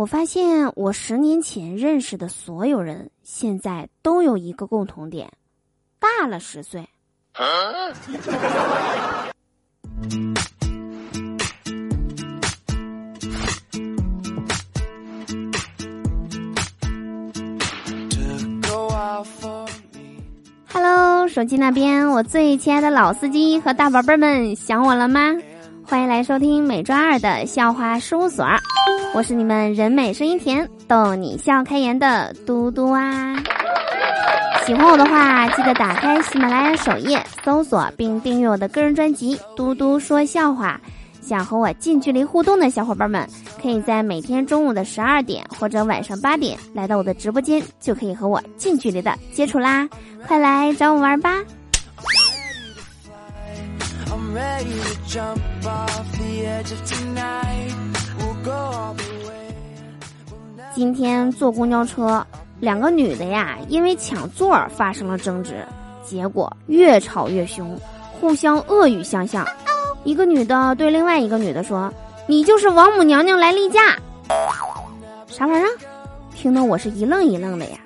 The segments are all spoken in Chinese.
我发现我十年前认识的所有人，现在都有一个共同点，大了十岁。Hello，手机那边，我最亲爱的老司机和大宝贝们，想我了吗？欢迎来收听每周二的笑话事务所，我是你们人美声音甜、逗你笑开颜的嘟嘟啊！喜欢我的话，记得打开喜马拉雅首页搜索并订阅我的个人专辑《嘟嘟说笑话》。想和我近距离互动的小伙伴们，可以在每天中午的十二点或者晚上八点来到我的直播间，就可以和我近距离的接触啦！快来找我玩吧！今天坐公交车，两个女的呀，因为抢座儿发生了争执，结果越吵越凶，互相恶语相向。一个女的对另外一个女的说：“你就是王母娘娘来例假。”啥玩意儿？听得我是一愣一愣的呀，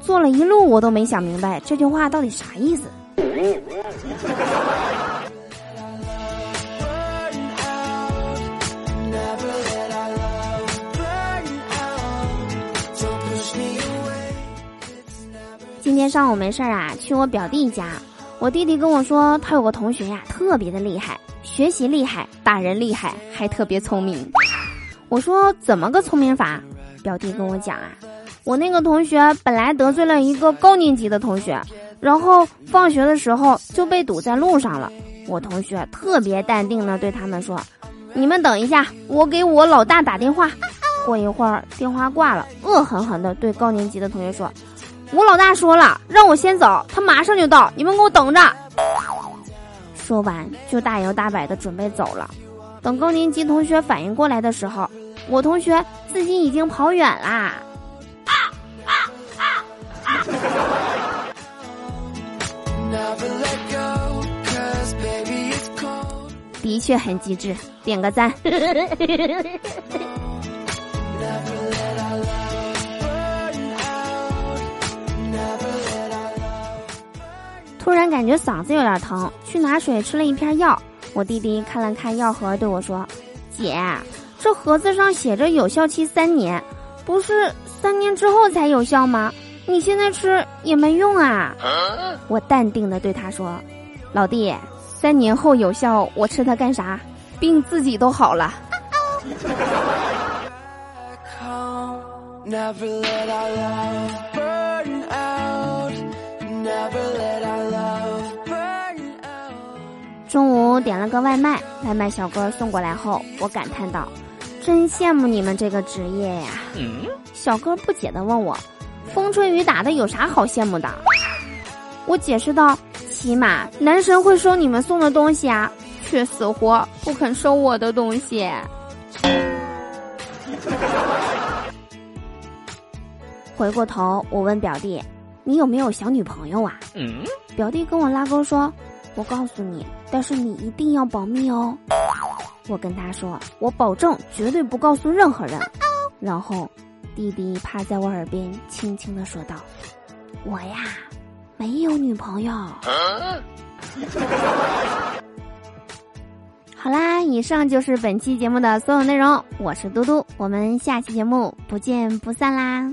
坐了一路我都没想明白这句话到底啥意思。今天上午没事儿啊，去我表弟家。我弟弟跟我说，他有个同学呀，特别的厉害，学习厉害，打人厉害，还特别聪明。我说怎么个聪明法？表弟跟我讲啊，我那个同学本来得罪了一个高年级的同学，然后放学的时候就被堵在路上了。我同学特别淡定的对他们说：“你们等一下，我给我老大打电话。”过一会儿电话挂了，恶狠狠的对高年级的同学说。我老大说了，让我先走，他马上就到，你们给我等着。说完就大摇大摆的准备走了。等高年级同学反应过来的时候，我同学自己已经跑远啦。的确很机智，点个赞。感觉嗓子有点疼，去拿水吃了一片药。我弟弟看了看药盒，对我说：“姐，这盒子上写着有效期三年，不是三年之后才有效吗？你现在吃也没用啊。”我淡定的对他说：“老弟，三年后有效，我吃它干啥？病自己都好了。”中午点了个外卖，外卖小哥送过来后，我感叹道：“真羡慕你们这个职业呀！”小哥不解的问我：“风吹雨打的有啥好羡慕的？”我解释道：“起码男神会收你们送的东西啊，却死活不肯收我的东西。”回过头，我问表弟：“你有没有小女朋友啊？”表弟跟我拉钩说。我告诉你，但是你一定要保密哦。我跟他说，我保证绝对不告诉任何人。然后，弟弟趴在我耳边轻轻的说道：“我呀，没有女朋友。”好啦，以上就是本期节目的所有内容。我是嘟嘟，我们下期节目不见不散啦。